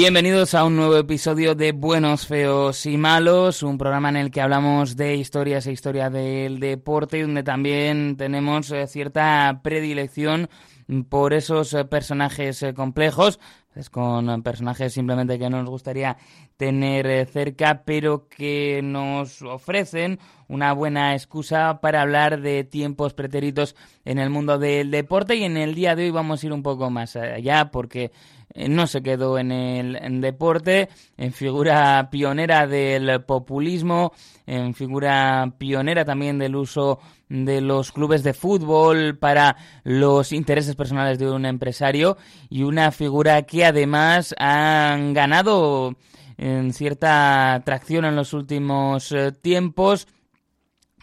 Bienvenidos a un nuevo episodio de Buenos, Feos y Malos, un programa en el que hablamos de historias e historia del deporte donde también tenemos eh, cierta predilección por esos eh, personajes eh, complejos, pues con personajes simplemente que nos gustaría tener cerca, pero que nos ofrecen una buena excusa para hablar de tiempos pretéritos en el mundo del deporte. Y en el día de hoy vamos a ir un poco más allá porque no se quedó en el deporte, en figura pionera del populismo, en figura pionera también del uso de los clubes de fútbol para los intereses personales de un empresario y una figura que además han ganado en cierta tracción en los últimos eh, tiempos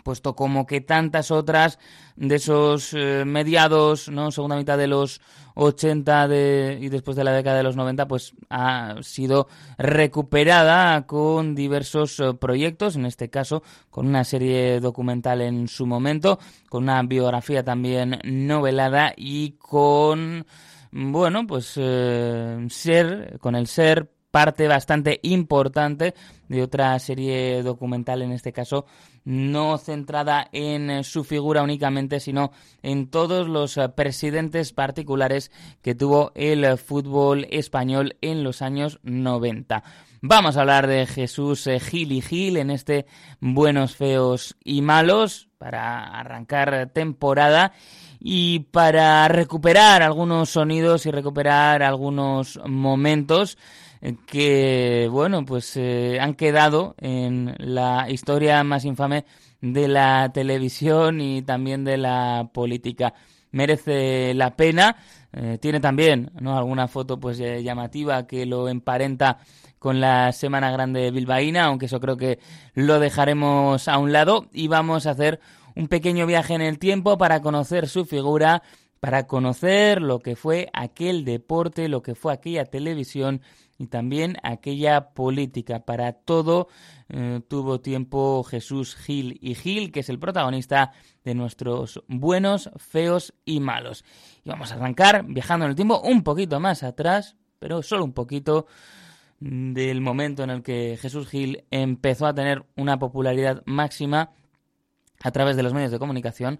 puesto como que tantas otras de esos eh, mediados, ¿no? segunda mitad de los 80 de, y después de la década de los 90, pues ha sido recuperada con diversos eh, proyectos, en este caso con una serie documental en su momento, con una biografía también novelada y con, bueno, pues eh, ser, con el ser parte bastante importante de otra serie documental, en este caso no centrada en su figura únicamente, sino en todos los presidentes particulares que tuvo el fútbol español en los años 90. Vamos a hablar de Jesús Gil y Gil en este Buenos, Feos y Malos para arrancar temporada y para recuperar algunos sonidos y recuperar algunos momentos que, bueno, pues eh, han quedado en la historia más infame de la televisión y también de la política. Merece la pena. Eh, tiene también ¿no? alguna foto pues eh, llamativa que lo emparenta con la Semana Grande Bilbaína, aunque eso creo que lo dejaremos a un lado y vamos a hacer un pequeño viaje en el tiempo para conocer su figura, para conocer lo que fue aquel deporte, lo que fue aquella televisión y también aquella política. Para todo eh, tuvo tiempo Jesús Gil y Gil, que es el protagonista de nuestros buenos, feos y malos. Y vamos a arrancar viajando en el tiempo un poquito más atrás, pero solo un poquito del momento en el que Jesús Gil empezó a tener una popularidad máxima a través de los medios de comunicación.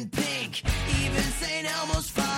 pink. Even St. Elmo's fire.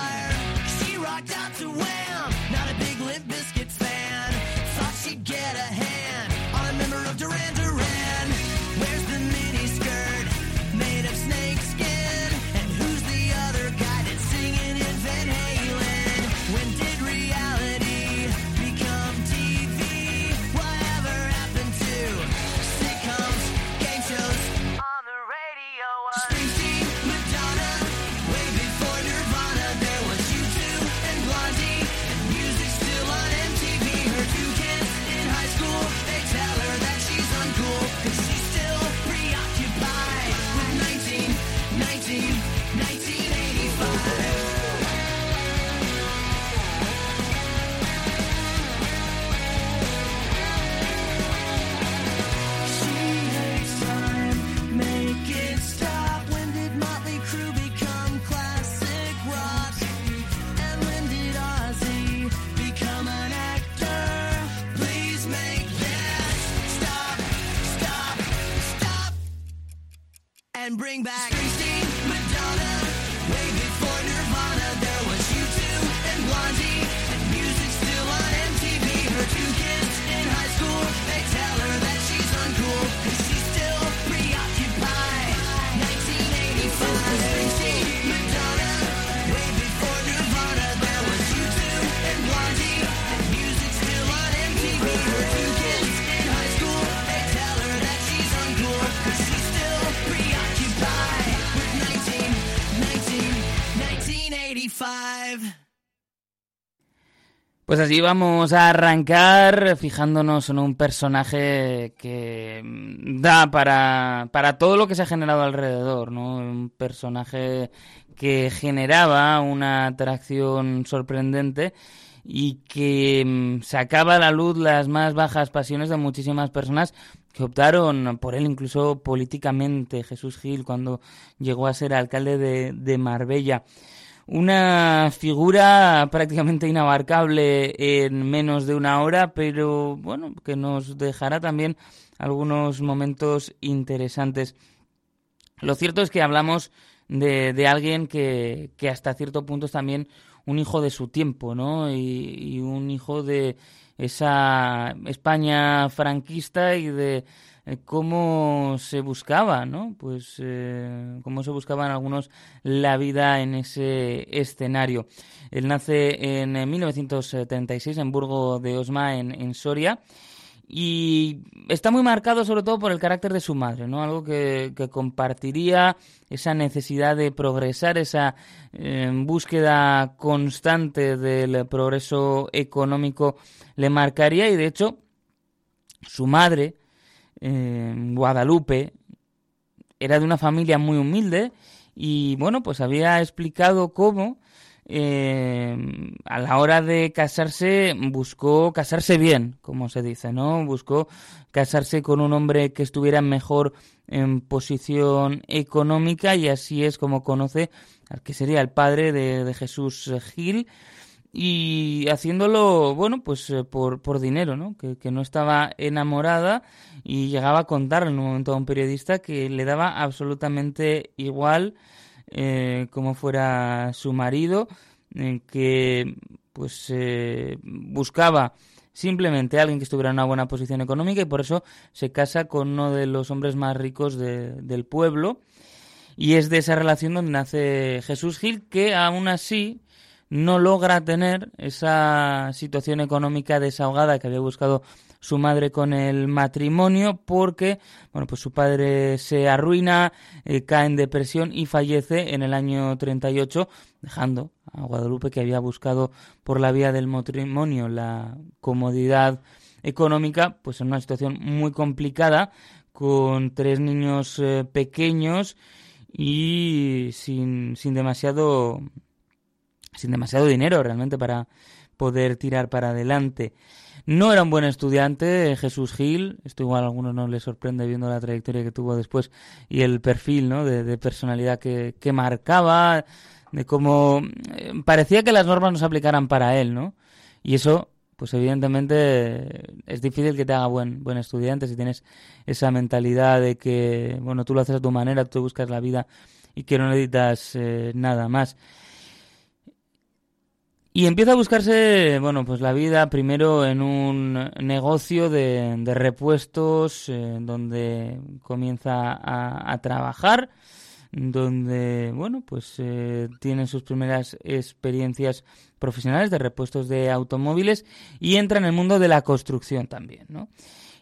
And bring back Pues así vamos a arrancar fijándonos en un personaje que da para, para todo lo que se ha generado alrededor, ¿no? Un personaje que generaba una atracción sorprendente y que mm, sacaba a la luz las más bajas pasiones de muchísimas personas que optaron por él incluso políticamente. Jesús Gil cuando llegó a ser alcalde de, de Marbella una figura prácticamente inabarcable en menos de una hora, pero bueno, que nos dejará también algunos momentos interesantes. Lo cierto es que hablamos de, de alguien que, que, hasta cierto punto es también un hijo de su tiempo, ¿no? Y, y un hijo de esa España franquista y de cómo se buscaba, ¿no? Pues eh, cómo se buscaban algunos la vida en ese escenario. Él nace en 1936 en Burgo de Osma, en, en Soria. Y está muy marcado sobre todo por el carácter de su madre, ¿no? Algo que, que compartiría esa necesidad de progresar, esa eh, búsqueda constante del progreso económico le marcaría y de hecho su madre, eh, Guadalupe, era de una familia muy humilde y bueno, pues había explicado cómo eh, a la hora de casarse buscó casarse bien, como se dice, ¿no? Buscó casarse con un hombre que estuviera mejor en posición económica y así es como conoce al que sería el padre de, de Jesús Gil y haciéndolo, bueno, pues eh, por, por dinero, ¿no? Que, no estaba enamorada y llegaba a contar en un momento a un periodista que le daba absolutamente igual eh, como fuera su marido, que pues eh, buscaba simplemente alguien que estuviera en una buena posición económica y por eso se casa con uno de los hombres más ricos de, del pueblo. Y es de esa relación donde nace Jesús Gil, que aún así no logra tener esa situación económica desahogada que había buscado su madre con el matrimonio porque bueno pues su padre se arruina eh, cae en depresión y fallece en el año 38 dejando a Guadalupe que había buscado por la vía del matrimonio la comodidad económica pues en una situación muy complicada con tres niños eh, pequeños y sin, sin demasiado sin demasiado dinero realmente para poder tirar para adelante. No era un buen estudiante Jesús Gil, esto igual a algunos no les sorprende viendo la trayectoria que tuvo después y el perfil ¿no? de, de personalidad que, que, marcaba, de cómo eh, parecía que las normas no se aplicaran para él, ¿no? Y eso, pues evidentemente es difícil que te haga buen, buen estudiante si tienes esa mentalidad de que, bueno, tú lo haces a tu manera, tú buscas la vida y que no necesitas eh, nada más. Y empieza a buscarse, bueno, pues la vida primero en un negocio de, de repuestos, eh, donde comienza a, a, trabajar, donde, bueno, pues eh, tiene sus primeras experiencias profesionales de repuestos de automóviles y entra en el mundo de la construcción también, ¿no?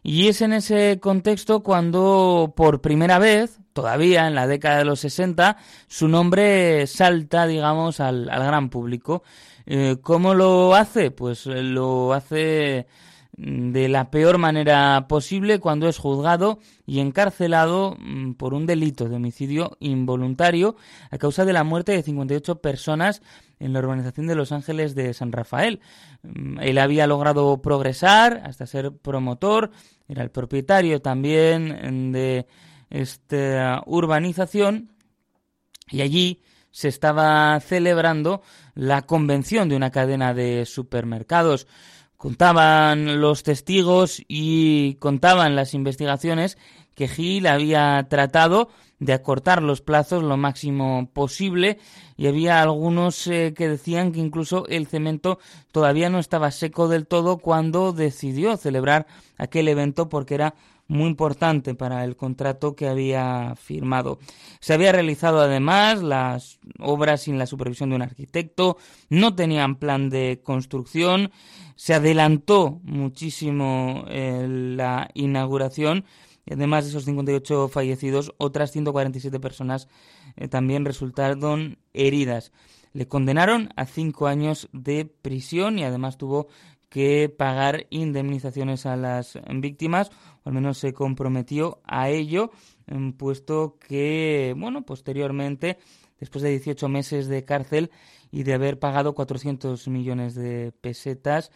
Y es en ese contexto cuando por primera vez, todavía en la década de los 60, su nombre salta, digamos, al, al gran público. Eh, ¿Cómo lo hace? Pues eh, lo hace de la peor manera posible cuando es juzgado y encarcelado mm, por un delito de homicidio involuntario a causa de la muerte de 58 personas en la urbanización de Los Ángeles de San Rafael. Mm, él había logrado progresar hasta ser promotor, era el propietario también de esta urbanización y allí se estaba celebrando la convención de una cadena de supermercados. Contaban los testigos y contaban las investigaciones que Gil había tratado de acortar los plazos lo máximo posible y había algunos eh, que decían que incluso el cemento todavía no estaba seco del todo cuando decidió celebrar aquel evento porque era muy importante para el contrato que había firmado. Se había realizado además las obras sin la supervisión de un arquitecto, no tenían plan de construcción, se adelantó muchísimo eh, la inauguración y además de esos 58 fallecidos, otras 147 personas eh, también resultaron heridas. Le condenaron a cinco años de prisión y además tuvo que pagar indemnizaciones a las víctimas, al menos se comprometió a ello, em, puesto que, bueno, posteriormente, después de 18 meses de cárcel y de haber pagado 400 millones de pesetas,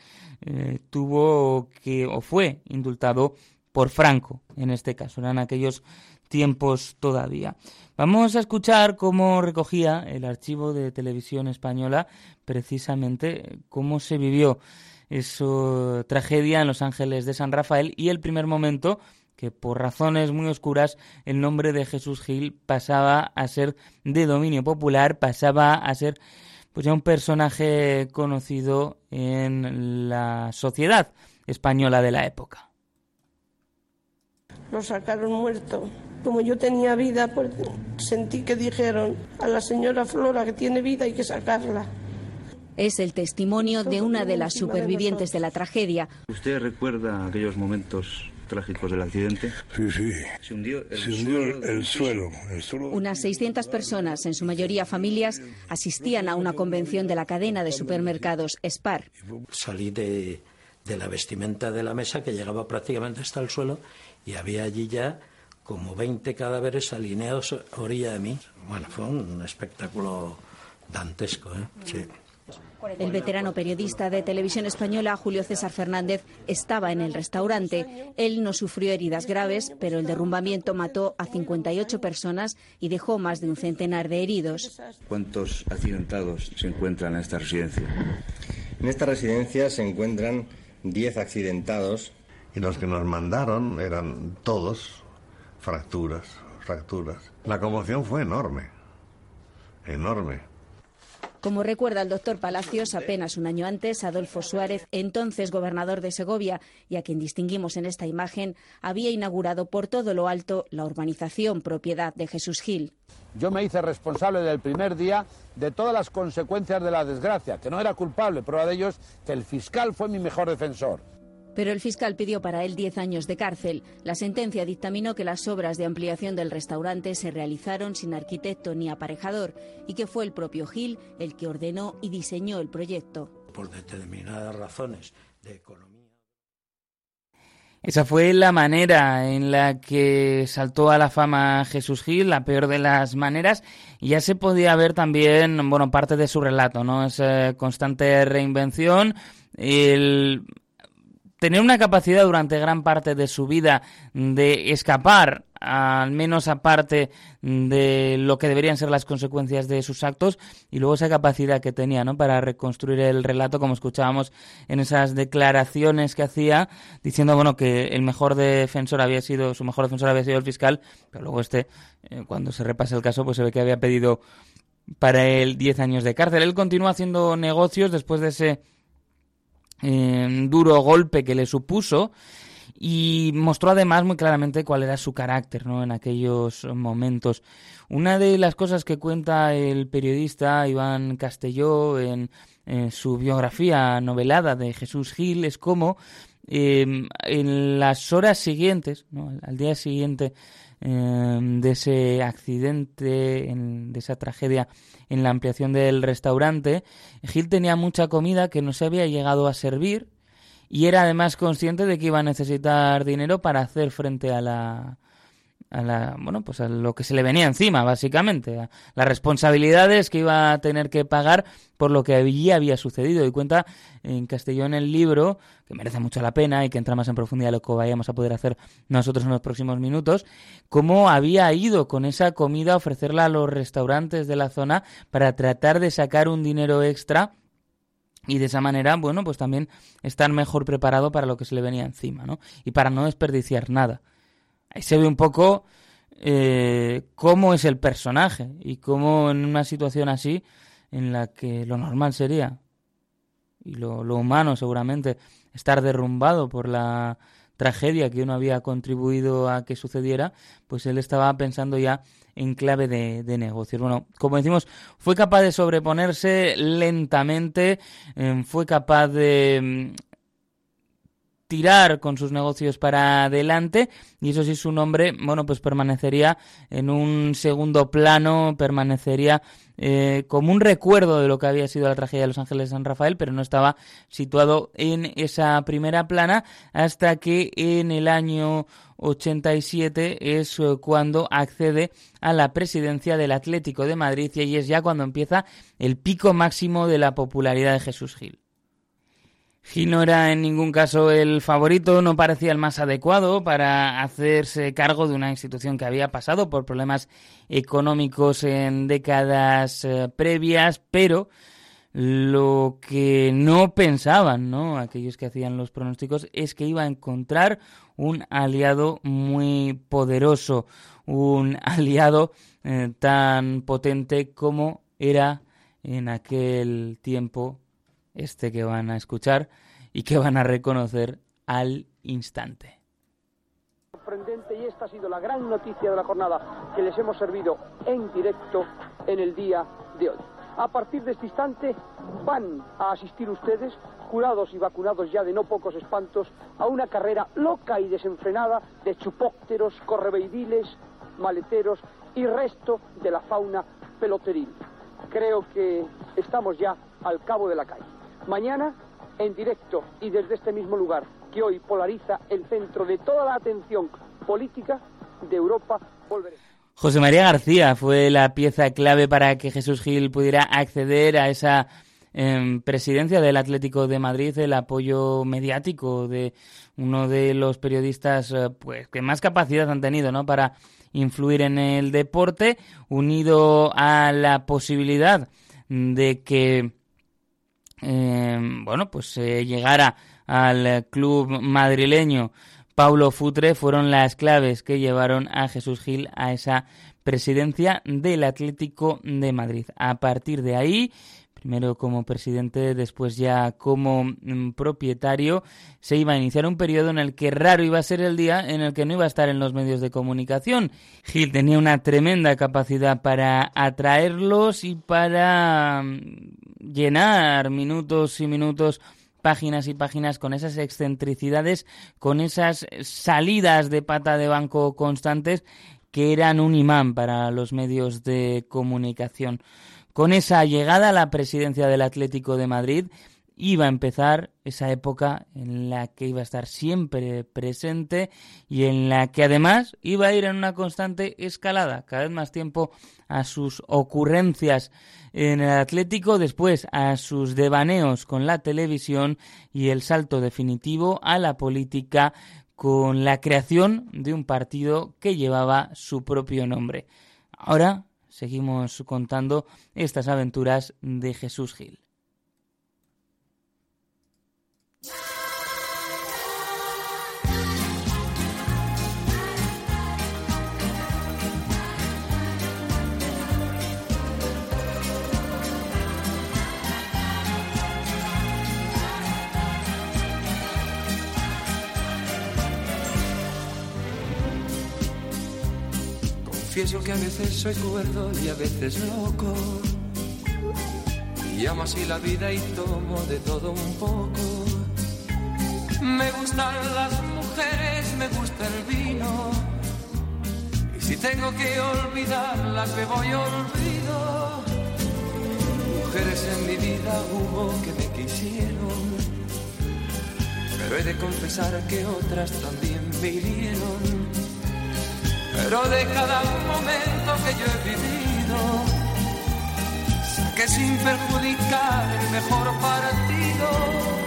eh, tuvo que, o fue indultado por Franco, en este caso, eran aquellos tiempos todavía. Vamos a escuchar cómo recogía el archivo de televisión española precisamente cómo se vivió esa tragedia en Los Ángeles de San Rafael y el primer momento que por razones muy oscuras el nombre de Jesús Gil pasaba a ser de dominio popular, pasaba a ser pues ya un personaje conocido en la sociedad española de la época. Lo sacaron muerto. Como yo tenía vida, pues sentí que dijeron a la señora Flora que tiene vida hay que sacarla. Es el testimonio de una de las supervivientes de la tragedia. ¿Usted recuerda aquellos momentos trágicos del accidente? Sí, sí. Se hundió el, Se hundió suelo el, suelo. El suelo. Unas 600 personas, en su mayoría familias, asistían a una convención de la cadena de supermercados Spar. Salí de, de la vestimenta de la mesa que llegaba prácticamente hasta el suelo y había allí ya como 20 cadáveres alineados a orilla de mí. Bueno, fue un espectáculo dantesco, ¿eh? Sí. El veterano periodista de televisión española, Julio César Fernández, estaba en el restaurante. Él no sufrió heridas graves, pero el derrumbamiento mató a 58 personas y dejó más de un centenar de heridos. ¿Cuántos accidentados se encuentran en esta residencia? En esta residencia se encuentran 10 accidentados. Y los que nos mandaron eran todos fracturas, fracturas. La conmoción fue enorme. Enorme. Como recuerda el doctor Palacios, apenas un año antes, Adolfo Suárez, entonces gobernador de Segovia y a quien distinguimos en esta imagen, había inaugurado por todo lo alto la urbanización propiedad de Jesús Gil. Yo me hice responsable del primer día de todas las consecuencias de la desgracia, que no era culpable. Prueba de ello es que el fiscal fue mi mejor defensor. Pero el fiscal pidió para él 10 años de cárcel. La sentencia dictaminó que las obras de ampliación del restaurante se realizaron sin arquitecto ni aparejador y que fue el propio Gil el que ordenó y diseñó el proyecto. Por determinadas razones de economía. Esa fue la manera en la que saltó a la fama Jesús Gil, la peor de las maneras, y ya se podía ver también, bueno, parte de su relato, ¿no? Esa constante reinvención, el tener una capacidad durante gran parte de su vida de escapar, al menos aparte de lo que deberían ser las consecuencias de sus actos, y luego esa capacidad que tenía ¿no? para reconstruir el relato, como escuchábamos en esas declaraciones que hacía, diciendo bueno que el mejor defensor había sido, su mejor defensor había sido el fiscal, pero luego este, eh, cuando se repasa el caso, pues se ve que había pedido para él 10 años de cárcel. Él continúa haciendo negocios después de ese eh, duro golpe que le supuso y mostró además muy claramente cuál era su carácter ¿no? en aquellos momentos. Una de las cosas que cuenta el periodista Iván Castelló en, su biografía novelada de Jesús Gil es cómo eh, en las horas siguientes, ¿no? al día siguiente eh, de ese accidente, en, de esa tragedia en la ampliación del restaurante, Gil tenía mucha comida que no se había llegado a servir y era además consciente de que iba a necesitar dinero para hacer frente a la a la bueno pues a lo que se le venía encima básicamente a las responsabilidades que iba a tener que pagar por lo que allí había sucedido y cuenta en Castellón el libro que merece mucho la pena y que entra más en profundidad lo que vayamos a poder hacer nosotros en los próximos minutos cómo había ido con esa comida a ofrecerla a los restaurantes de la zona para tratar de sacar un dinero extra y de esa manera, bueno, pues también estar mejor preparado para lo que se le venía encima, ¿no? Y para no desperdiciar nada. Ahí se ve un poco eh, cómo es el personaje y cómo en una situación así, en la que lo normal sería, y lo, humano seguramente, estar derrumbado por la tragedia que uno había contribuido a que sucediera, pues él estaba pensando ya en clave de, de negocios. Bueno, como decimos, fue capaz de sobreponerse lentamente, eh, fue capaz de mm, tirar con sus negocios para adelante y eso sí su nombre bueno pues permanecería en un segundo plano permanecería eh, como un recuerdo de lo que había sido la tragedia de Los Ángeles de San Rafael pero no estaba situado en esa primera plana hasta que en el año 87 es eh, cuando accede a la presidencia del Atlético de Madrid y ahí es ya cuando empieza el pico máximo de la popularidad de Jesús Gil. Gil no era en ningún caso el favorito, no parecía el más adecuado para hacerse cargo de una institución que había pasado por problemas económicos en décadas eh, previas, pero lo que no pensaban, ¿no? Aquellos que hacían los pronósticos es que iba a encontrar un aliado muy poderoso, un aliado eh, tan potente como era en aquel tiempo este que van a escuchar y que van a reconocer al instante. sorprendente y esta ha sido la gran noticia de la jornada que les hemos servido en directo en el día de hoy. A partir de este instante van a asistir ustedes, jurados y vacunados ya de no pocos espantos, a una carrera loca y desenfrenada de chupópteros, correveidiles, maleteros y resto de la fauna peloteril. Creo que estamos ya al cabo de la calle. Mañana, en directo y desde este mismo lugar que hoy polariza el centro de toda la atención política de Europa, volveremos. José María García fue la pieza clave para que Jesús Gil pudiera acceder a esa eh, presidencia del Atlético de Madrid, el apoyo mediático de uno de los periodistas eh, pues que más capacidad han tenido ¿no? para influir en el deporte, unido a la posibilidad de que eh, bueno, pues eh, llegara al club madrileño Paulo Futre fueron las claves que llevaron a Jesús Gil a esa presidencia del Atlético de Madrid. A partir de ahí, primero como presidente, después ya como mm, propietario, se iba a iniciar un periodo en el que raro iba a ser el día en el que no iba a estar en los medios de comunicación. Gil tenía una tremenda capacidad para atraerlos y para mm, llenar minutos y minutos páginas y páginas con esas excentricidades, con esas salidas de pata de banco constantes que eran un imán para los medios de comunicación. Con esa llegada a la presidencia del Atlético de Madrid, iba a empezar esa época en la que iba a estar siempre presente y en la que además iba a ir en una constante escalada, cada vez más tiempo a sus ocurrencias en el Atlético, después a sus devaneos con la televisión y el salto definitivo a la política con la creación de un partido que llevaba su propio nombre. Ahora seguimos contando estas aventuras de Jesús Gil. Confieso que a veces soy cuerdo y a veces loco. Y amo así la vida y tomo de todo un poco. Me gustan las mujeres, me gusta el vino. Y si tengo que olvidarlas, me voy olvido. Mujeres en mi vida hubo que me quisieron. Pero he de confesar que otras también me hirieron. Pero de cada momento que yo he vivido, saqué sin perjudicar el mejor partido.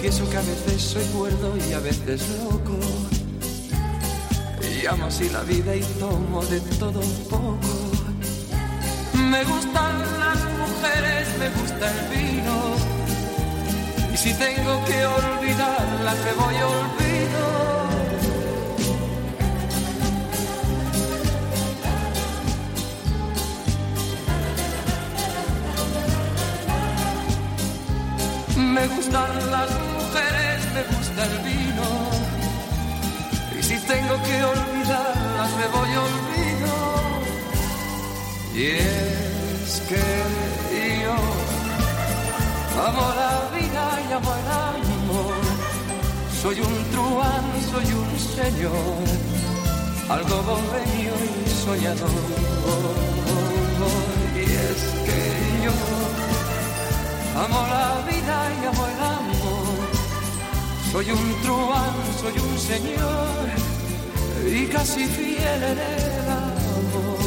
Confieso que a veces soy cuerdo y a veces loco. Y amo así la vida y tomo de todo un poco. Me gustan las mujeres, me gusta el vino. Y si tengo que olvidarlas, me voy olvido. Me gustan las el vino. Y si tengo que olvidarlas, me voy olvido. Y es que yo amo la vida y amo el amor. Soy un truán, soy un señor, algo bohemio y soñador. Y es que yo Amo la vida y amo el amor. Soy un truán, soy un señor y casi fiel en el amor.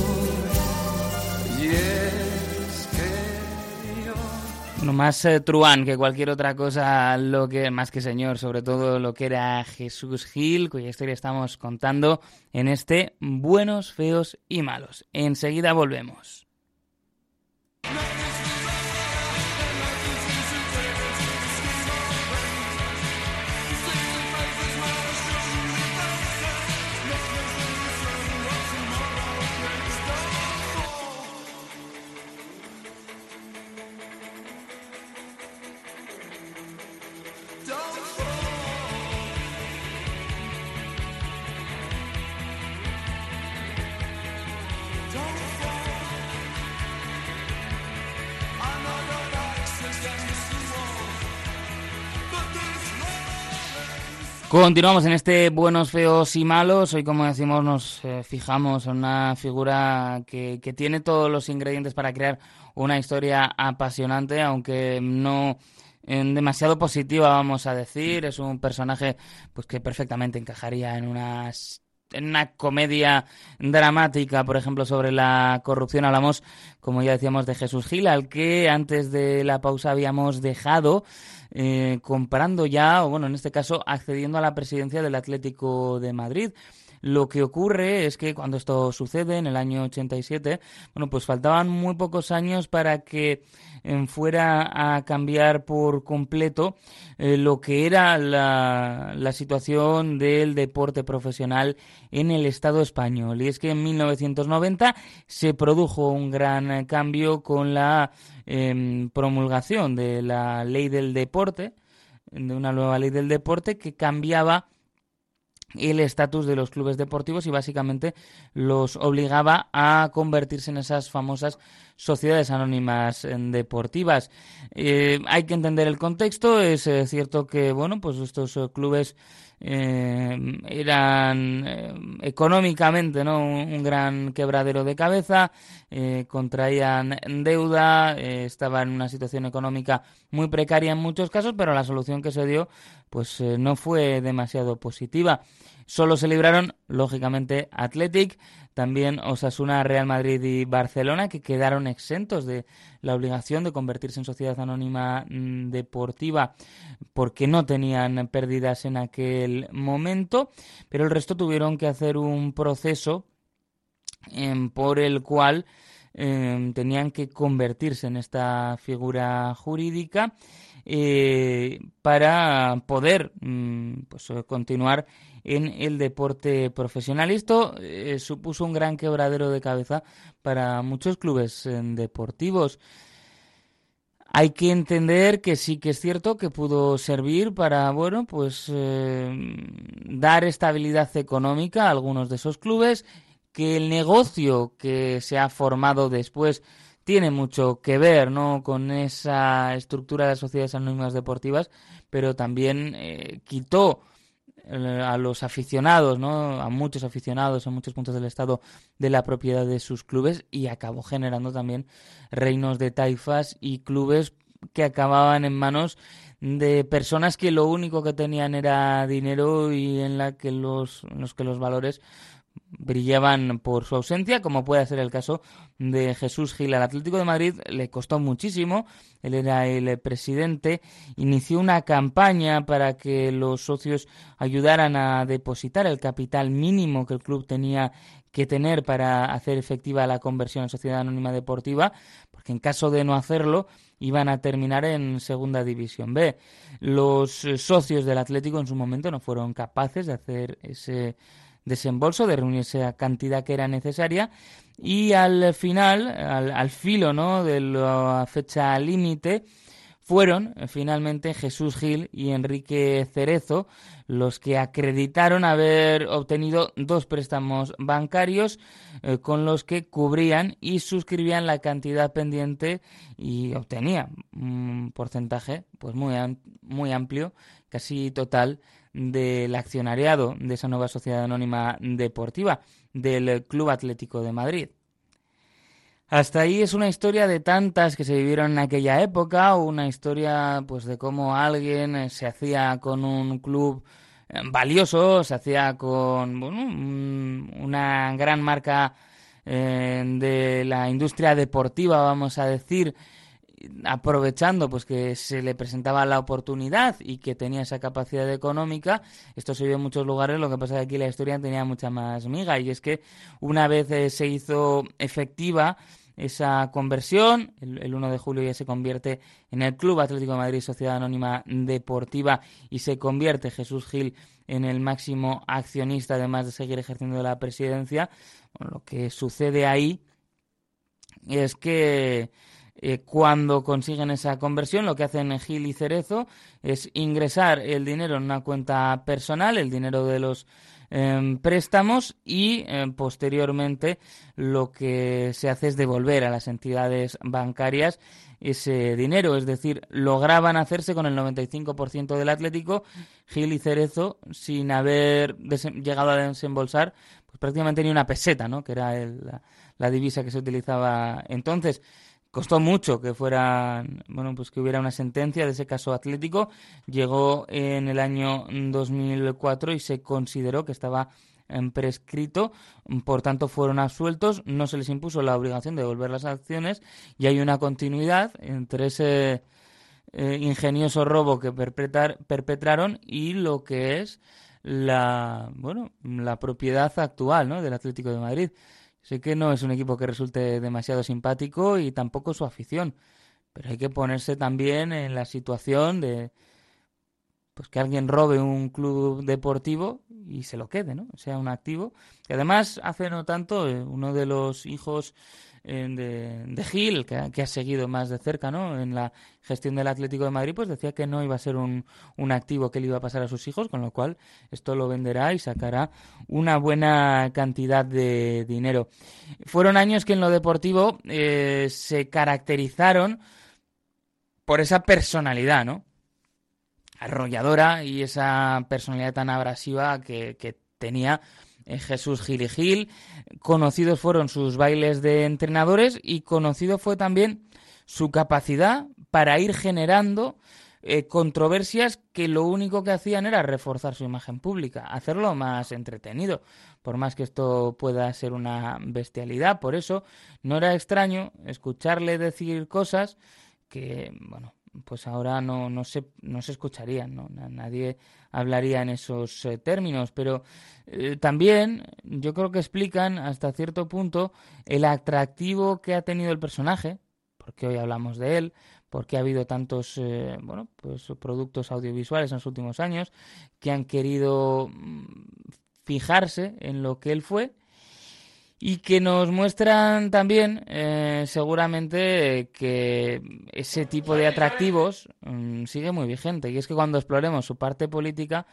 Y es que yo No más eh, truán que cualquier otra cosa, lo que más que señor, sobre todo lo que era Jesús Gil, cuya historia estamos contando en este Buenos, Feos y Malos. Enseguida volvemos. Continuamos en este Buenos, Feos y Malos. Hoy, como decimos, nos eh, fijamos en una figura que, que tiene todos los ingredientes para crear una historia apasionante, aunque no demasiado positiva, vamos a decir. Es un personaje pues que perfectamente encajaría en una en una comedia dramática, por ejemplo, sobre la corrupción. Hablamos, como ya decíamos, de Jesús Gil, al que antes de la pausa habíamos dejado eh, comprando ya, o bueno, en este caso, accediendo a la presidencia del Atlético de Madrid. Lo que ocurre es que cuando esto sucede, en el año 87, bueno, pues faltaban muy pocos años para que fuera a cambiar por completo eh, lo que era la, la situación del deporte profesional en el Estado español. Y es que en 1990 se produjo un gran cambio con la em, promulgación de la ley del deporte, de una nueva ley del deporte que cambiaba el estatus de los clubes deportivos y básicamente los obligaba a convertirse en esas famosas sociedades anónimas eh, deportivas. Eh, hay que entender el contexto, es eh, cierto que bueno, pues estos clubes eh, eran económicamente ¿no? un, gran quebradero de cabeza, contraían deuda, estaban en una situación económica muy precaria en muchos casos, pero la solución que se dio pues no fue demasiado positiva. Solo se libraron, lógicamente, Athletic, también Osasuna, Real Madrid y Barcelona, que quedaron exentos de la obligación de convertirse en sociedad anónima mm, deportiva porque no tenían pérdidas en aquel momento, pero el resto tuvieron que hacer un proceso em, por el cual em, tenían que convertirse en esta figura jurídica eh, para poder mm, pues, continuar en el deporte profesional. Esto eh, supuso un gran quebradero de cabeza para muchos clubes eh, deportivos. Hay que entender que sí que es cierto que pudo servir para, bueno, pues dar estabilidad económica a algunos de esos clubes, que el negocio que se ha formado después tiene mucho que ver, ¿no? Con esa estructura de sociedades anónimas deportivas, pero también eh, quitó eh, a los aficionados, ¿no? A muchos aficionados en muchos puntos del estado de la propiedad de sus clubes y acabó generando también reinos de taifas y clubes que acababan en manos de personas que lo único que tenían era dinero y en la que los, los que los valores brillaban por su ausencia, como puede ser el caso de Jesús Gil. Al Atlético de Madrid le costó muchísimo, él era el presidente, inició una campaña para que los socios ayudaran a depositar el capital mínimo que el club tenía que tener para hacer efectiva la conversión en sociedad anónima deportiva, porque en caso de no hacerlo iban a terminar en Segunda División B. Los eh, socios del Atlético en su momento no fueron capaces de hacer ese desembolso, de reunir esa cantidad que era necesaria y al final, al, al filo ¿no? de la fecha límite, fueron eh, finalmente Jesús Gil y Enrique Cerezo los que acreditaron haber obtenido dos préstamos bancarios eh, con los que cubrían y suscribían la cantidad pendiente y obtenía un porcentaje pues muy, muy amplio, casi total, del accionariado de esa nueva sociedad anónima deportiva del Club Atlético de Madrid. Hasta ahí es una historia de tantas que se vivieron en aquella época, una historia pues de cómo alguien eh, se hacía con un club eh, valioso, se hacía con bueno, un- una gran marca eh, de la industria deportiva, vamos a decir, aprovechando pues que se le presentaba la oportunidad y que tenía esa capacidad económica, esto se vio en muchos lugares, lo que pasa es que aquí la historia tenía mucha más miga y es que una vez eh, se hizo efectiva esa conversión, el, el 1 de julio ya se convierte en el Club Atlético de Madrid Sociedad Anónima Deportiva y se convierte Jesús Gil en el máximo accionista, además de seguir ejerciendo la presidencia. Bueno, lo que sucede ahí es que eh, cuando consiguen esa conversión, lo que hacen Gil y Cerezo es ingresar el dinero en una cuenta personal, el dinero de los em, préstamos y em, posteriormente lo que se hace es devolver a las entidades bancarias ese dinero, es decir, lograban hacerse con el 95% del Atlético Gil y Cerezo sin haber llegado a desembolsar pues prácticamente ni una peseta, ¿no? que era el- la, la divisa que se utilizaba entonces. Costó mucho que fuera, bueno, pues que hubiera una sentencia de ese caso atlético. Llegó en el año 2004 y se consideró que estaba em, prescrito, por tanto fueron absueltos, no se les impuso la obligación de devolver las acciones y hay una continuidad entre ese eh, ingenioso robo que perpetrar- perpetraron y lo que es la, bueno, la propiedad actual, ¿no? del Atlético de Madrid. Sé que no es un equipo que resulte demasiado simpático y tampoco su afición, pero hay que ponerse también en la situación de pues que alguien robe un club deportivo y se lo quede, ¿no? Sea un activo. Que además, hace no tanto, eh, uno de los hijos de, de Gil, que, que ha seguido más de cerca, ¿no? En la gestión del Atlético de Madrid, pues decía que no iba a ser un, un activo que le iba a pasar a sus hijos, con lo cual esto lo venderá y sacará una buena cantidad de dinero. Fueron años que en lo deportivo eh, se caracterizaron por esa personalidad, ¿no? arrolladora y esa personalidad tan abrasiva que, que tenía eh, Jesús Gil y Gil. Conocidos fueron sus bailes de entrenadores y conocido fue también su capacidad para ir generando eh, controversias que lo único que hacían era reforzar su imagen pública, hacerlo más entretenido, por más que esto pueda ser una bestialidad. Por eso no era extraño escucharle decir cosas que, bueno, pues ahora no, no, se, no se escucharían, ¿no? Na- Nadie hablaría en esos eh, términos, pero eh, también yo creo que explican hasta cierto punto el atractivo que ha tenido el personaje, porque hoy hablamos de él, porque ha habido tantos eh, bueno, pues, productos audiovisuales en los últimos años que han querido mm, fijarse en lo que él fue y que nos muestran también eh, seguramente que ese tipo de atractivos mm, sigue muy vigente y es que cuando exploremos su parte política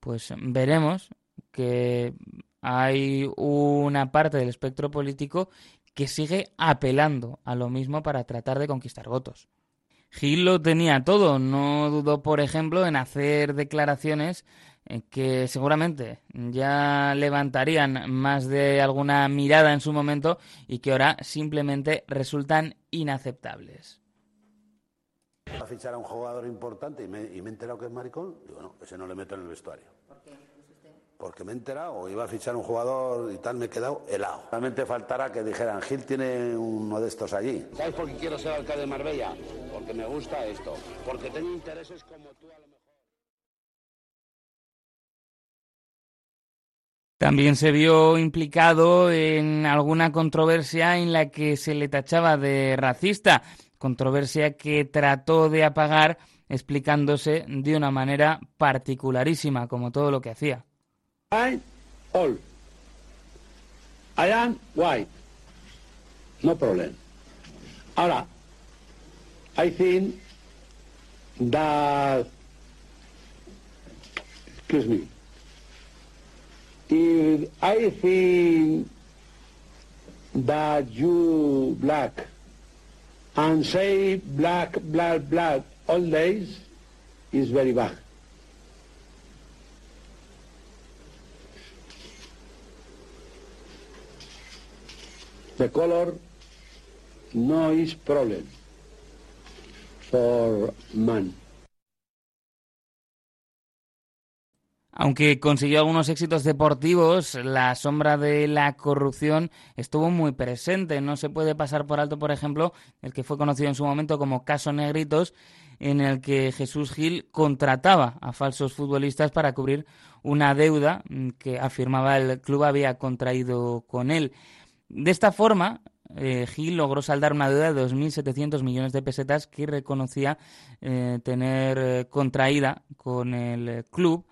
pues veremos que hay una parte del espectro político que sigue apelando a lo mismo para tratar de conquistar votos. Gil lo tenía todo, no dudó, por ejemplo, en hacer declaraciones que seguramente ya levantarían más de alguna mirada en su momento y que ahora simplemente resultan inaceptables. a fichar a un jugador importante y me, y me he enterado que es maricón, digo, no, ese no le meto en el vestuario. porque me he enterado, iba a fichar un jugador y tal, me he quedado helado. Realmente faltará que dijeran, Gil tiene uno de estos allí. ¿Sabes por qué quiero ser alcalde de Marbella? Porque me gusta esto, porque tengo intereses como tú a lo mejor. También se vio implicado en alguna controversia en la que se le tachaba de racista, controversia que trató de apagar explicándose de una manera particularísima, como todo lo que hacía. I all. I am white. No problem. Ahora, I think that excuse me. If I think that you black and say black, black, black all days is very bad. The color no is problem for man. Aunque consiguió algunos éxitos deportivos, la sombra de la corrupción estuvo muy presente. No se puede pasar por alto, por ejemplo, el que fue conocido en su momento como Caso Negritos, en el que Jesús Gil contrataba a falsos futbolistas para cubrir una deuda que afirmaba el club había contraído con él. De esta forma, eh, Gil logró saldar una deuda de 2.700 millones de pesetas que reconocía eh, tener eh, contraída con el club,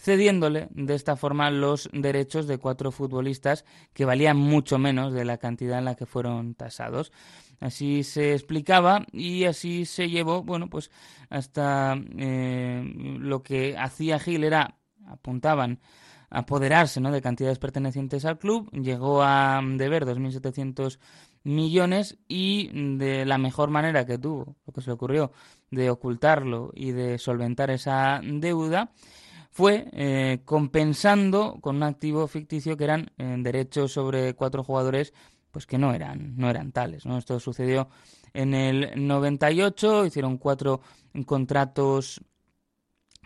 cediéndole de esta forma los derechos de cuatro futbolistas que valían mucho menos de la cantidad en la que fueron tasados. Así se explicaba y así se llevó, bueno, pues hasta eh, lo que hacía Gil era, apuntaban, apoderarse ¿no? de cantidades pertenecientes al club, llegó a deber 2.700 millones y de la mejor manera que tuvo, lo que se le ocurrió, de ocultarlo y de solventar esa deuda, fue eh, compensando con un activo ficticio que eran eh, derechos sobre cuatro jugadores pues que no eran no eran tales no esto sucedió en el 98 hicieron cuatro contratos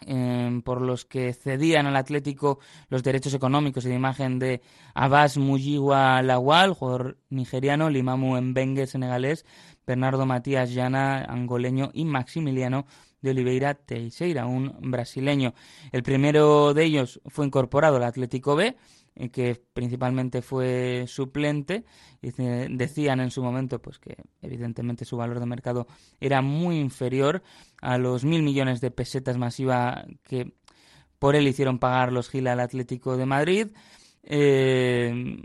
eh, por los que cedían al Atlético los derechos económicos y de imagen de Abbas Muyiwa Lawal, jugador nigeriano, Limamu Mbengue, senegalés, Bernardo Matías Llana, angoleño, y Maximiliano de Oliveira Teixeira, un brasileño. El primero de ellos fue incorporado al Atlético B, eh, que principalmente fue suplente. Decían en su momento pues que evidentemente su valor de mercado era muy inferior a los mil millones de pesetas masiva que por él hicieron pagar los Gil al Atlético de Madrid. Eh,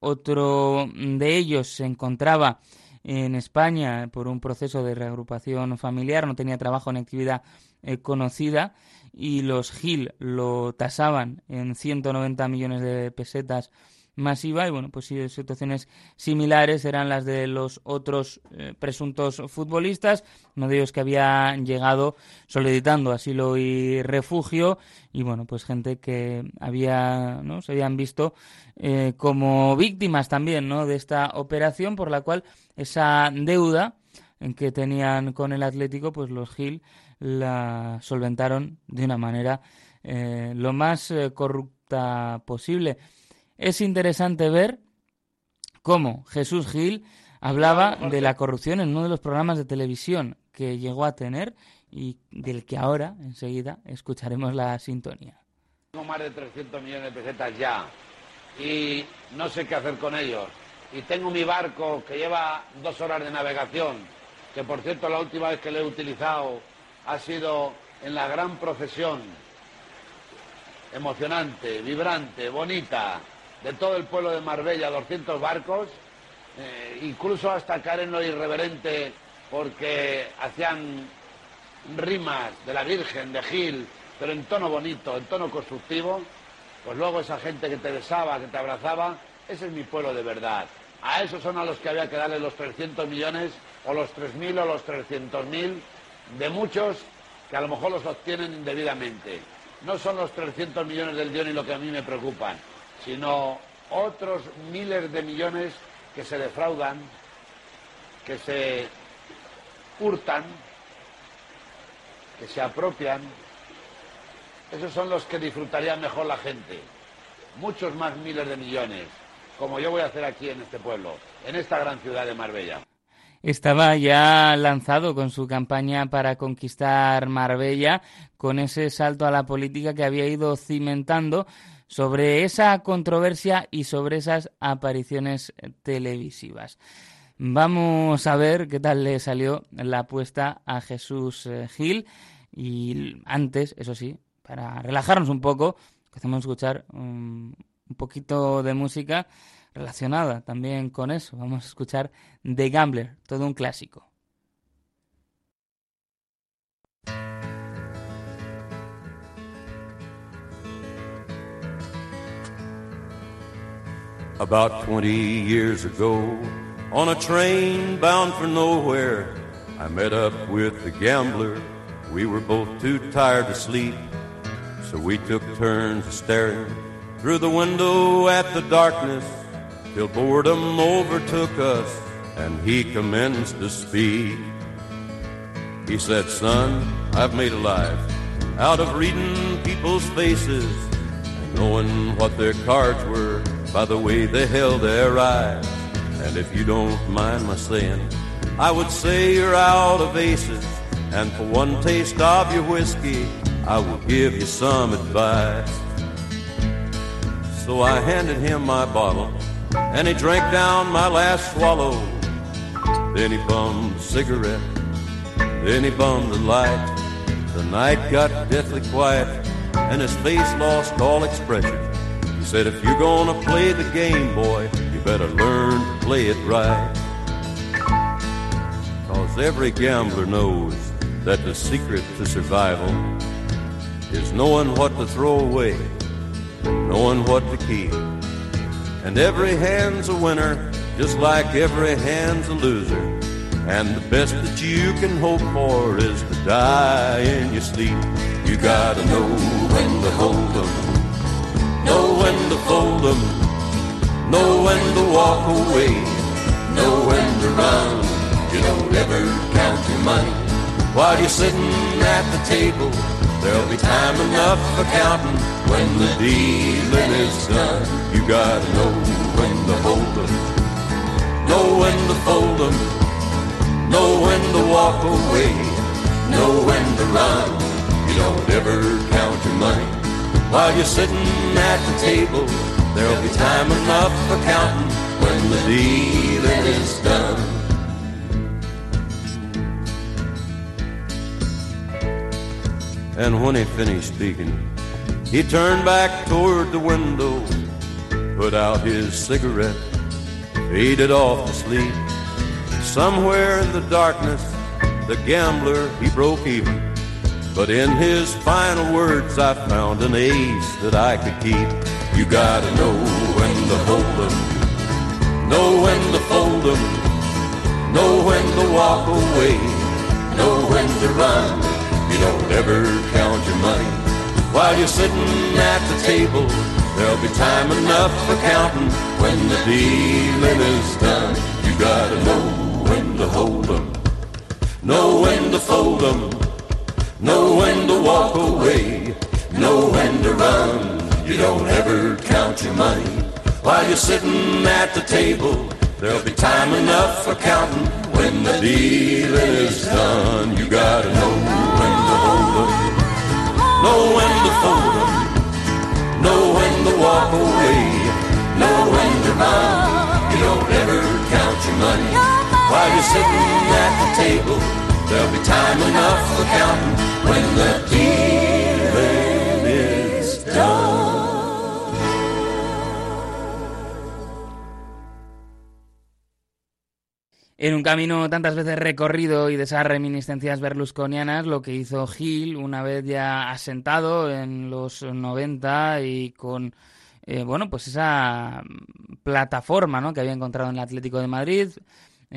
otro de ellos se encontraba en España por un proceso de reagrupación familiar, no tenía trabajo ni actividad eh, conocida y los Gil lo tasaban en 190 millones de pesetas masiva y bueno, pues situaciones similares eran las de los otros eh, presuntos futbolistas, uno de ellos que había llegado solicitando asilo y refugio y bueno, pues gente que había, ¿no? se habían visto eh, como víctimas también, ¿no? de esta operación por la cual esa deuda en que tenían con el Atlético, pues los Gil la solventaron de una manera eh, lo más eh, corrupta posible. Es interesante ver cómo Jesús Gil hablaba de la corrupción en uno de los programas de televisión que llegó a tener y del que ahora, enseguida, escucharemos la sintonía. Tengo más de 300 millones de pesetas ya y no sé qué hacer con ellos. Y tengo mi barco que lleva dos horas de navegación, que por cierto la última vez que lo he utilizado ha sido en la gran procesión emocionante, vibrante, bonita, de todo el pueblo de Marbella, 200 barcos, eh, incluso hasta caer lo irreverente porque hacían rimas de la Virgen, de Gil, pero en tono bonito, en tono constructivo, pues luego esa gente que te besaba, que te abrazaba, ese es mi pueblo de verdad. A esos son a los que había que darle los 300 millones, o los 3.000 o los 300.000, de muchos que a lo mejor los obtienen indebidamente. No son los 300 millones del Dioni lo que a mí me preocupan, sino otros miles de millones que se defraudan, que se hurtan, que se apropian. Esos son los que disfrutaría mejor la gente. muchos más miles de millones, como yo voy a hacer aquí en este pueblo, en esta gran ciudad de Marbella. Estaba ya lanzado con su campaña para conquistar Marbella, con ese salto a la política que había ido cimentando sobre esa controversia y sobre esas apariciones televisivas. Vamos a ver qué tal le salió la apuesta a Jesús eh, Gil y antes, eso sí, para relajarnos un poco, hacemos escuchar un, un poquito de música relacionada también con eso. Vamos a escuchar The Gambler, todo un clásico. About 20 years ago, on a train bound for nowhere, I met up with the gambler. We were both too tired to sleep, so we took turns staring through the window at the darkness till boredom overtook us and he commenced to speak. He said, Son, I've made a life out of reading people's faces and knowing what their cards were by the way they held their eyes. And if you don't mind my saying, I would say you're out of aces. And for one taste of your whiskey, I will give you some advice. So I handed him my bottle, and he drank down my last swallow. Then he bummed a cigarette, then he bummed the light. The night got deathly quiet, and his face lost all expression. He said, If you're gonna play the game, boy, you better learn to play it right. Cause every gambler knows that the secret to survival is knowing what to throw away, knowing what to keep. And every hand's a winner, just like every hand's a loser. And the best that you can hope for is to die in your sleep. You gotta know when to hold 'em, know when to fold 'em, know when to walk away, know when to run. You don't ever count your money while you're sitting at the table. There'll be time enough for counting when the dealing is done. You gotta know when to hold 'em, know when to fold 'em, know when to walk away, know when to run. You don't ever count your money while you're sitting at the table. There'll be time enough for counting when the dealing is done. And when he finished speaking, he turned back toward the window, put out his cigarette, faded off to sleep. Somewhere in the darkness, the gambler, he broke even. But in his final words, I found an ace that I could keep. You gotta know when to hold 'em, know when to fold 'em, know when to walk away, know when to run. You don't ever count your money while you're sitting at the table. There'll be time enough for counting when the dealing is done. You gotta know when to hold 'em, know when to fold 'em, know when to walk away, know when to run. You don't ever count your money while you're sitting at the table. There'll be time enough for counting when the dealing is done. You gotta know when to hold 'em, know when to fold 'em, know when to walk away, know when to run. You don't ever count your money while you're sitting at the table. There'll be time enough for counting when the dealing is done. En un camino tantas veces recorrido y de esas reminiscencias berlusconianas, lo que hizo Gil, una vez ya asentado en los 90 y con, eh, bueno, pues esa plataforma ¿no? que había encontrado en el Atlético de Madrid,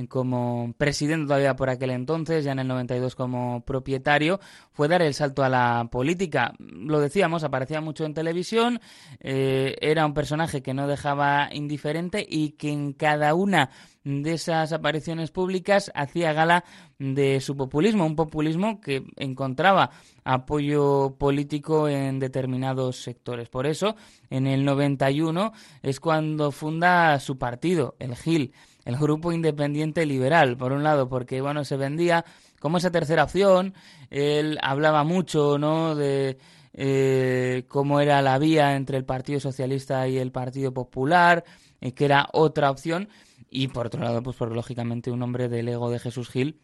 como presidente todavía por aquel entonces, ya en el 92 como propietario, fue dar el salto a la política. Lo decíamos, aparecía mucho en televisión, eh, era un personaje que no dejaba indiferente y que en cada una de esas apariciones públicas hacía gala de su populismo, un populismo que encontraba apoyo político en determinados sectores. Por eso, en el 91 es cuando funda su partido, el GIL, el Grupo Independiente Liberal, por un lado, porque bueno, se vendía como esa tercera opción, él hablaba mucho, ¿no?, de eh, cómo era la vía entre el Partido Socialista y el Partido Popular, eh, que era otra opción, y por otro lado, pues porque lógicamente un hombre del ego de Jesús Gil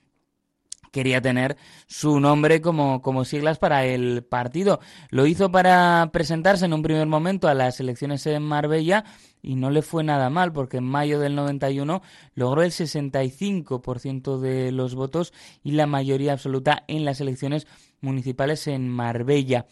quería tener su nombre como, como siglas para el partido. Lo hizo para presentarse en un primer momento a las elecciones en Marbella y no le fue nada mal porque en mayo del 91 logró el 65% de los votos y la mayoría absoluta en las elecciones municipales en Marbella.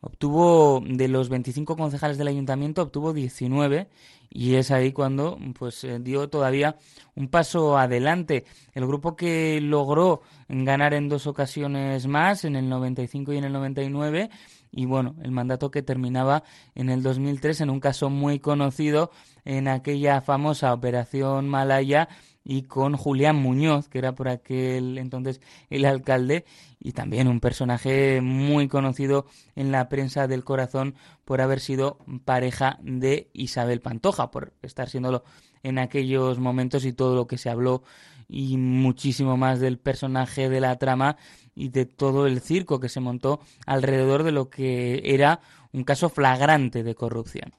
Obtuvo de los 25 concejales del ayuntamiento obtuvo 19 y es ahí cuando pues eh, dio todavía un paso adelante. El grupo que logró ganar en dos ocasiones más, en el 95 y en el 99, y bueno, el mandato que terminaba en el 2003 en un caso muy conocido en aquella famosa Operación Malaya y con Julián Muñoz, que era por aquel entonces el alcalde y también un personaje muy conocido en la prensa del corazón por haber sido pareja de Isabel Pantoja, por estar siéndolo en aquellos momentos y todo lo que se habló y muchísimo más del personaje de la trama y de todo el circo que se montó alrededor de lo que era un caso flagrante de corrupción.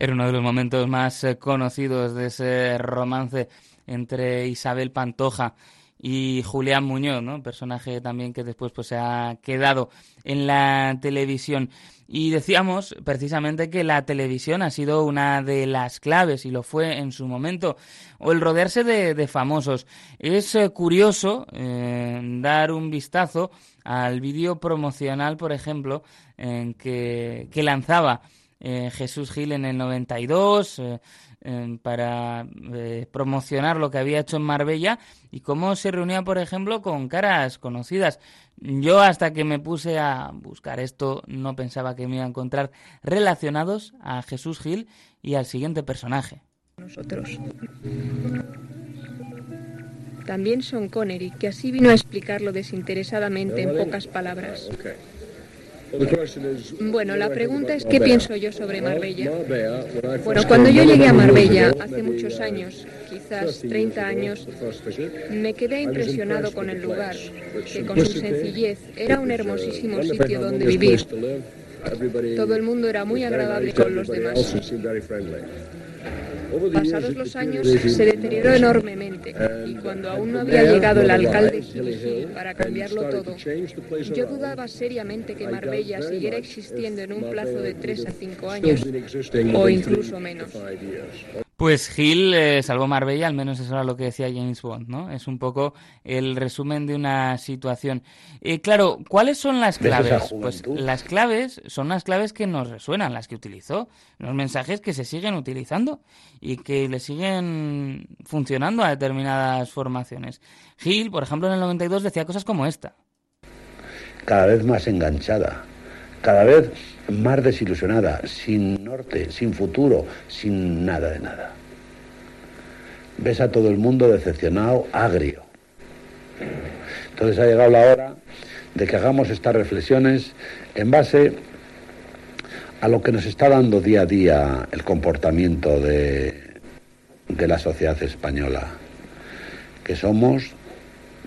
Era uno de los momentos más eh, conocidos de ese romance entre Isabel Pantoja y Julián Muñoz, ¿no? Personaje también que después pues se ha quedado en la televisión. Y decíamos precisamente que la televisión ha sido una de las claves y lo fue en su momento. O el rodearse de, de famosos. Es eh, curioso eh, dar un vistazo al vídeo promocional, por ejemplo, en que, que lanzaba eh, Jesús Gil en el 92 eh, eh, para eh, promocionar lo que había hecho en Marbella y cómo se reunía, por ejemplo, con caras conocidas. Yo hasta que me puse a buscar esto no pensaba que me iba a encontrar relacionados a Jesús Gil y al siguiente personaje. nosotros. También Sean Connery, que así vino a explicarlo desinteresadamente en pocas palabras. Bueno, la pregunta es ¿qué pienso yo sobre Marbella? Bueno, cuando yo llegué a Marbella hace muchos años, quizás 30 años, me quedé impresionado con el lugar, que con su sencillez era un hermosísimo sitio donde vivir. Todo el mundo era muy agradable con los demás. Pasados los años se deterioró enormemente y cuando aún no había llegado el alcalde para cambiarlo todo, yo dudaba seriamente que Marbella siguiera existiendo en un plazo de 3 a 5 años o incluso menos. Pues Gil eh, salvó Marbella, al menos eso era lo que decía James Bond, ¿no? Es un poco el resumen de una situación. Eh, claro, ¿cuáles son las ¿Ves esa claves? Pues las claves son las claves que nos resuenan, las que utilizó, los mensajes que se siguen utilizando y que le siguen funcionando a determinadas formaciones. Gil, por ejemplo, en el 92 decía cosas como esta. cada vez más enganchada, cada vez más desilusionada, sin norte, sin futuro, sin nada de nada. Ves a todo el mundo decepcionado, agrio. Entonces ha llegado la hora de que hagamos estas reflexiones en base a lo que nos está dando día a día el comportamiento de, de la sociedad española. Que somos,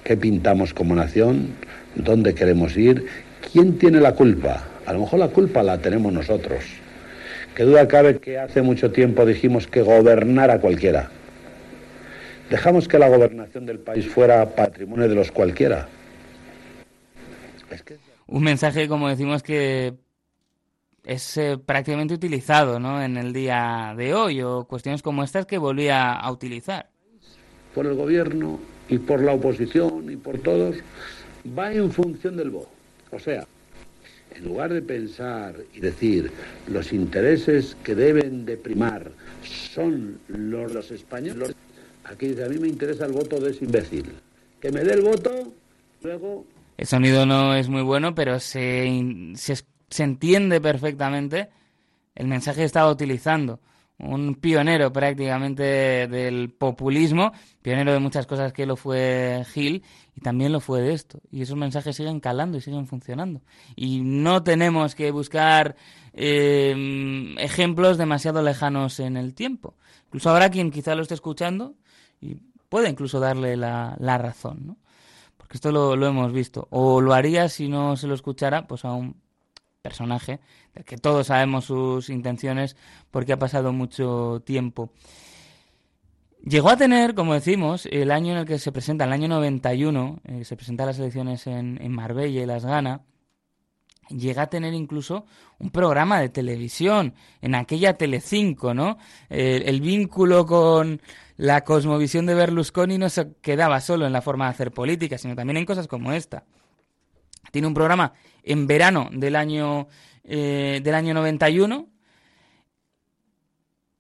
qué pintamos como nación, dónde queremos ir, quién tiene la culpa. A lo mejor la culpa la tenemos nosotros. Que duda cabe que hace mucho tiempo dijimos que gobernara cualquiera. Dejamos que la gobernación del país fuera patrimonio de los cualquiera. Un mensaje, como decimos, que es eh, prácticamente utilizado ¿no? en el día de hoy o cuestiones como estas que volvía a utilizar. por el gobierno y por la oposición y por todos, va en función del voto. O sea, en lugar de pensar y decir los intereses que deben de primar son los, los españoles, aquí dice, a mí me interesa el voto de ese imbécil. Que me dé el voto, luego... El sonido no es muy bueno, pero se, se, se entiende perfectamente el mensaje que estaba utilizando. Un pionero prácticamente del populismo, pionero de muchas cosas que lo fue Gil y también lo fue de esto. Y esos mensajes siguen calando y siguen funcionando. Y no tenemos que buscar eh, ejemplos demasiado lejanos en el tiempo. Incluso habrá quien quizá lo esté escuchando y puede incluso darle la, la razón, ¿no? Porque esto lo, lo hemos visto. O lo haría si no se lo escuchara, pues a un personaje que todos sabemos sus intenciones porque ha pasado mucho tiempo. Llegó a tener, como decimos, el año en el que se presenta, el año 91, eh, se presentan las elecciones en, en Marbella y las gana, llega a tener incluso un programa de televisión en aquella Telecinco, ¿no? El, el vínculo con la cosmovisión de Berlusconi no se quedaba solo en la forma de hacer política, sino también en cosas como esta. Tiene un programa en verano del año, eh, del año 91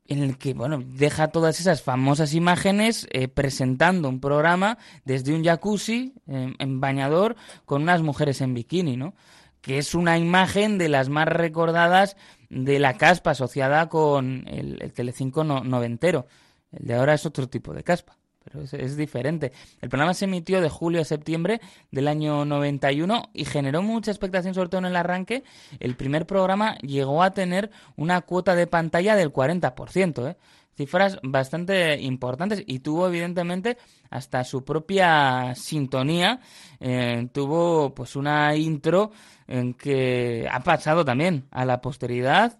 en el que, bueno, deja todas esas famosas imágenes eh, presentando un programa desde un jacuzzi en bañador con unas mujeres en bikini, ¿no? Que es una imagen de las más recordadas de la caspa asociada con el, el Telecinco no- noventero. El de ahora es otro tipo de caspa, pero es, diferente. El programa se emitió de julio a septiembre del año 91 y generó mucha expectación, sobre todo en el arranque. El primer programa llegó a tener una cuota de pantalla del 40%, ¿eh? cifras bastante importantes y tuvo evidentemente hasta su propia sintonía, eh, tuvo pues una intro en que ha pasado también a la posteridad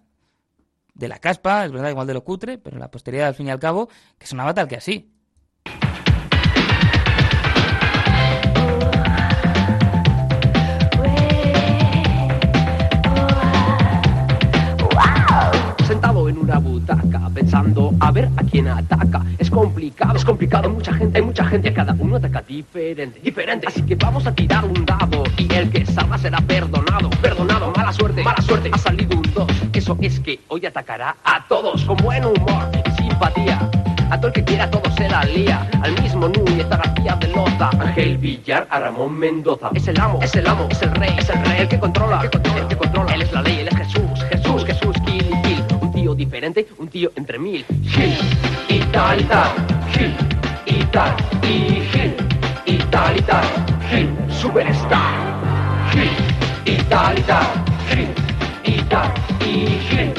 de la caspa, es verdad, igual de lo cutre, pero la posteridad al fin y al cabo, que sonaba tal que así. En una butaca, pensando a ver a quién ataca. Es complicado, es complicado. Hay mucha gente, hay mucha gente. Cada uno ataca diferente, diferente. Así que vamos a tirar un dado y el que salga será perdonado. Perdonado, mala suerte, mala suerte. Ha salido un 2. Eso es que hoy atacará a todos con buen humor y simpatía. A todo el que quiera todo se la lía. Al mismo Núñez, a García de Lota, Ángel Villar, a Ramón Mendoza. Es el amo, es el amo, es el rey, es el rey, el que controla, el que controla, el que controla. Él es la ley, tío diferente, un tío entre mil. Gil, y tal y tal, Gil, y tal, y Gil, y tal y tal, Gil, superstar. Gil, y tal y tal, Gil, y tal, y Gil,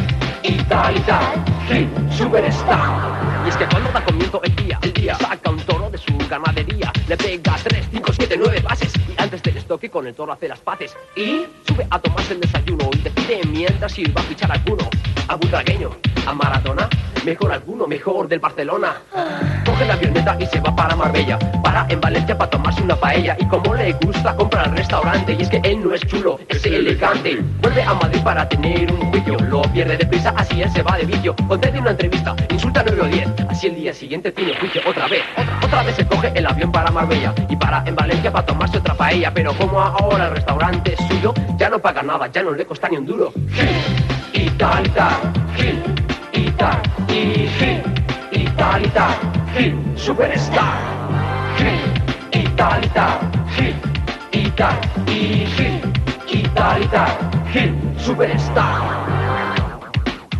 y tal y tal, Gil, superstar. Y es que cuando da comienzo el día, el día saca un toro de su ganadería, le pega 3, 5, 7, 9 pases. Y antes del estoque con el toro hace las paces. Y sube a tomarse el desayuno y decide mientras si va a fichar alguno, a butragueño, a Maradona, mejor alguno, mejor del Barcelona. Coge la avioneta y se va para Marbella, para en Valencia para tomarse una paella. Y como le gusta compra al restaurante y es que él no es chulo, es elegante. Vuelve a Madrid para tener un juicio, lo pierde deprisa, así él se va de vicio. Concede una entrevista, insulta 9 o 10, así el día siguiente tiene juicio otra vez. Otra, otra vez se coge el avión para Marbella. Y para en Valencia para tomarse otra paella, pero como ahora el restaurante es suyo, ya no paga nada, ya no le cuesta ni un duro. Gil, y tal y tal, Gil, y tal, y Gil, y tal y tal, Gil, superstar. Gil, y tal y tal, Gil, y tal, y Gil, y tal y tal, Gil, superstar.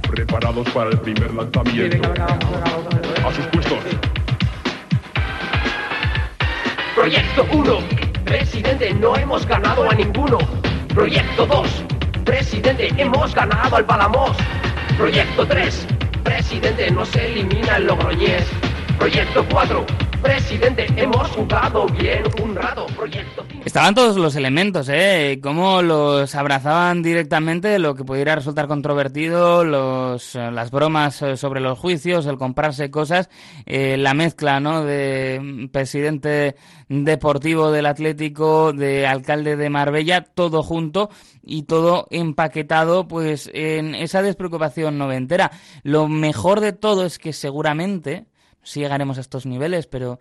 Preparados para el primer lanzamiento. A sus puestos. Proyecto 1, presidente, no hemos ganado a ninguno. Proyecto 2, presidente, hemos ganado al Palamos. Proyecto 3, presidente, no se elimina el Logroñés. Proyecto 4, presidente, hemos jugado bien. Proyecto Estaban todos los elementos, ¿eh? Cómo los abrazaban directamente, lo que pudiera resultar controvertido, los, eh, las bromas eh, sobre los juicios, el comprarse cosas, eh, la mezcla, ¿no? De mm, presidente deportivo del Atlético, de alcalde de Marbella, todo junto y todo empaquetado, pues, en esa despreocupación noventera. Lo mejor de todo es que seguramente, si llegaremos a estos niveles, pero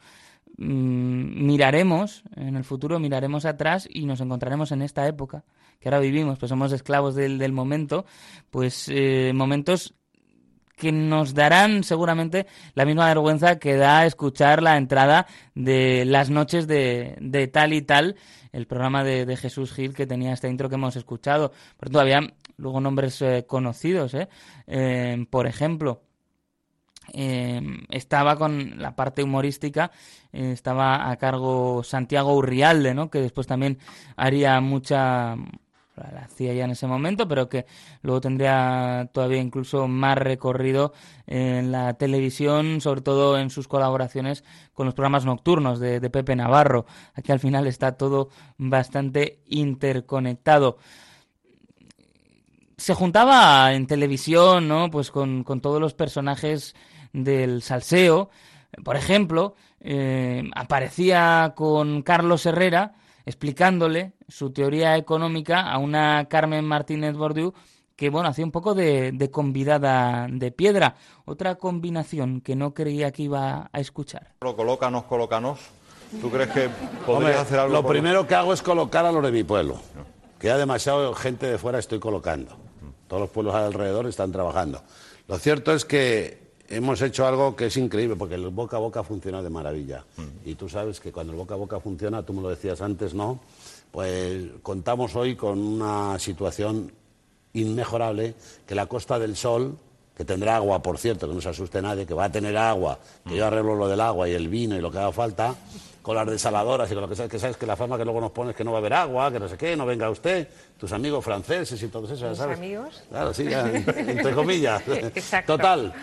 mm, miraremos en el futuro, miraremos atrás y nos encontraremos en esta época que ahora vivimos, pues somos esclavos del, del momento, pues eh, momentos que nos darán seguramente la misma vergüenza que da escuchar la entrada de las noches de, de tal y tal, el programa de, de Jesús Gil que tenía esta intro que hemos escuchado. Pero todavía luego nombres eh, conocidos, ¿eh? Eh, por ejemplo, eh, estaba con la parte humorística, eh, estaba a cargo Santiago Urrialde, ¿no? que después también haría mucha, la hacía ya en ese momento, pero que luego tendría todavía incluso más recorrido en la televisión, sobre todo en sus colaboraciones con los programas nocturnos de, Pepe Navarro. Aquí al final está todo bastante interconectado se juntaba en televisión, ¿no? Pues con todos los personajes del salseo. Por ejemplo, eh, aparecía con Carlos Herrera explicándole su teoría económica a una Carmen Martínez Bordiú que, bueno, hacía un poco de, de convidada de piedra. Otra combinación que no creía que iba a escuchar. Lo colócanos, colócanos. ¿Tú crees que podrías Hombre, hacer algo? Lo por- primero que hago es colocar a los de mi pueblo. Que ya demasiado gente de fuera estoy colocando. Todos los pueblos alrededor están trabajando. Lo cierto es que hemos hecho algo que es increíble, porque el boca a boca funciona de maravilla. Y tú sabes que cuando el boca a boca funciona, tú me lo decías antes, ¿no? Pues contamos hoy con una situación inmejorable, que la Costa del Sol, que tendrá agua, por cierto, que no se asuste nadie, que va a tener agua, que yo arreglo lo del agua y el vino y lo que haga falta, con las desaladoras y con lo que sabes, que sabes que la fama que luego nos pones es que no va a haber agua, que no sé qué, no venga usted, tus amigos franceses y todo eso, ya ¿Mis ¿sabes? amigos? Claro, sí, ya, entre comillas. Exacto. Total,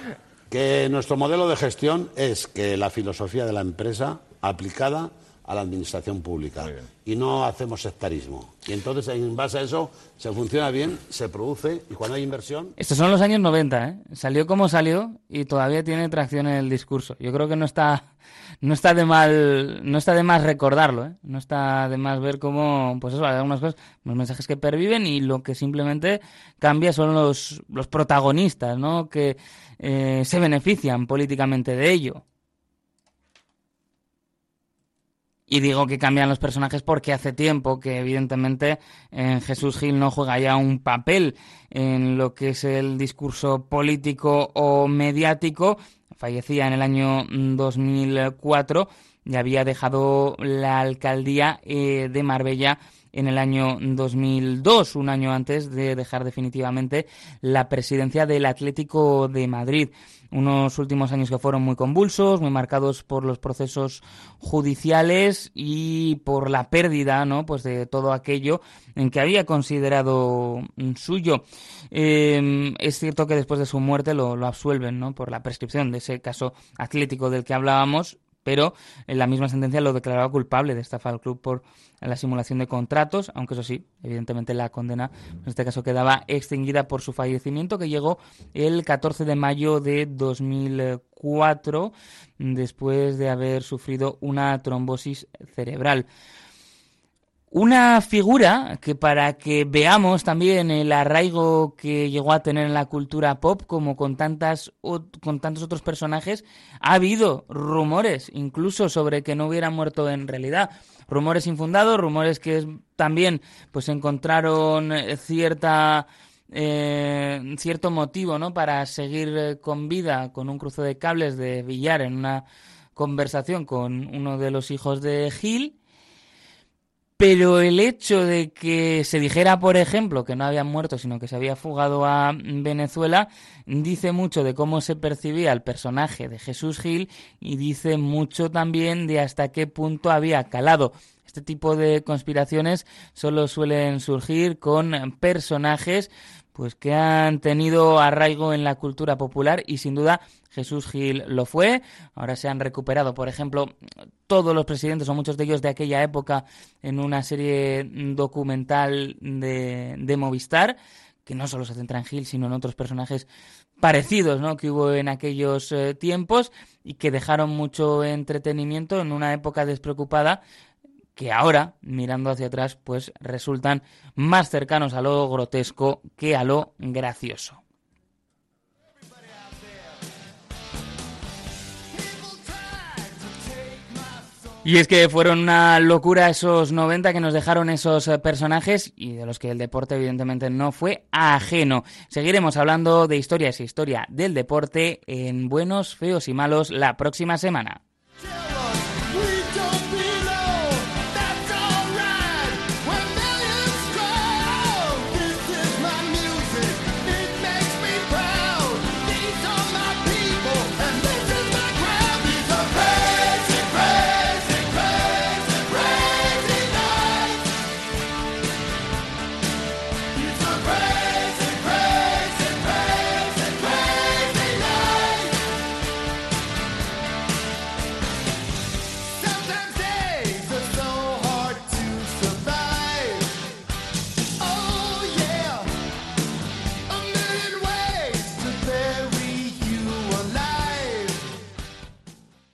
que nuestro modelo de gestión es que la filosofía de la empresa aplicada a la administración pública y no hacemos sectarismo. Y entonces, en base a eso, se funciona bien, se produce y cuando hay inversión, Estos son los años 90, ¿eh? Salió como salió y todavía tiene tracción en el discurso. Yo creo que no está, no está de mal, no está de más recordarlo, ¿eh? No está de más ver cómo, pues eso, hay algunas cosas, los mensajes que perviven y lo que simplemente cambia son los, los protagonistas, ¿no? Que eh, se benefician políticamente de ello. Y digo que cambian los personajes porque hace tiempo que evidentemente en Jesús Gil no juega ya un papel en lo que es el discurso político o mediático. Fallecía en el año 2004 y había dejado la alcaldía eh, de Marbella en el año 2002, un año antes de dejar definitivamente la presidencia del Atlético de Madrid. Unos últimos años que fueron muy convulsos, muy marcados por los procesos judiciales y por la pérdida, ¿no? Pues de todo aquello en que había considerado mm, suyo. Eh, es cierto que después de su muerte lo, lo absuelven, ¿no? Por la prescripción de ese caso atlético del que hablábamos, pero en la misma sentencia lo declaraba culpable de estafa al club por la simulación de contratos, aunque eso sí, evidentemente la condena en este caso quedaba extinguida por su fallecimiento que llegó el 14 de mayo de 2004 después de haber sufrido una trombosis cerebral. Una figura que para que veamos también el arraigo que llegó a tener en la cultura pop, como con tantas con tantos otros personajes, ha habido rumores, incluso sobre que no hubiera muerto en realidad. Rumores infundados, rumores que también pues encontraron eh, cierta eh, cierto motivo, ¿no? Para seguir eh, con vida con un cruce de cables de billar en una conversación con uno de los hijos de Gil. Pero el hecho de que se dijera, por ejemplo, que no había muerto, sino que se había fugado a Venezuela, dice mucho de cómo se percibía el personaje de Jesús Gil y dice mucho también de hasta qué punto había calado. Este tipo de conspiraciones solo suelen surgir con personajes pues que han tenido arraigo en la cultura popular y sin duda Jesús Gil lo fue. Ahora se han recuperado, por ejemplo, todos los presidentes o muchos de ellos de aquella época en una serie documental de, de Movistar que no solo se centra en Gil, sino en otros personajes parecidos ¿no? que hubo en aquellos eh, tiempos y que dejaron mucho entretenimiento en una época despreocupada que ahora, mirando hacia atrás, pues resultan más cercanos a lo grotesco que a lo gracioso. Y es que fueron una locura esos 90 que nos dejaron esos eh, personajes y de los que el deporte evidentemente no fue ajeno. Seguiremos hablando de historias e historia del deporte en Buenos, Feos y Malos la próxima semana.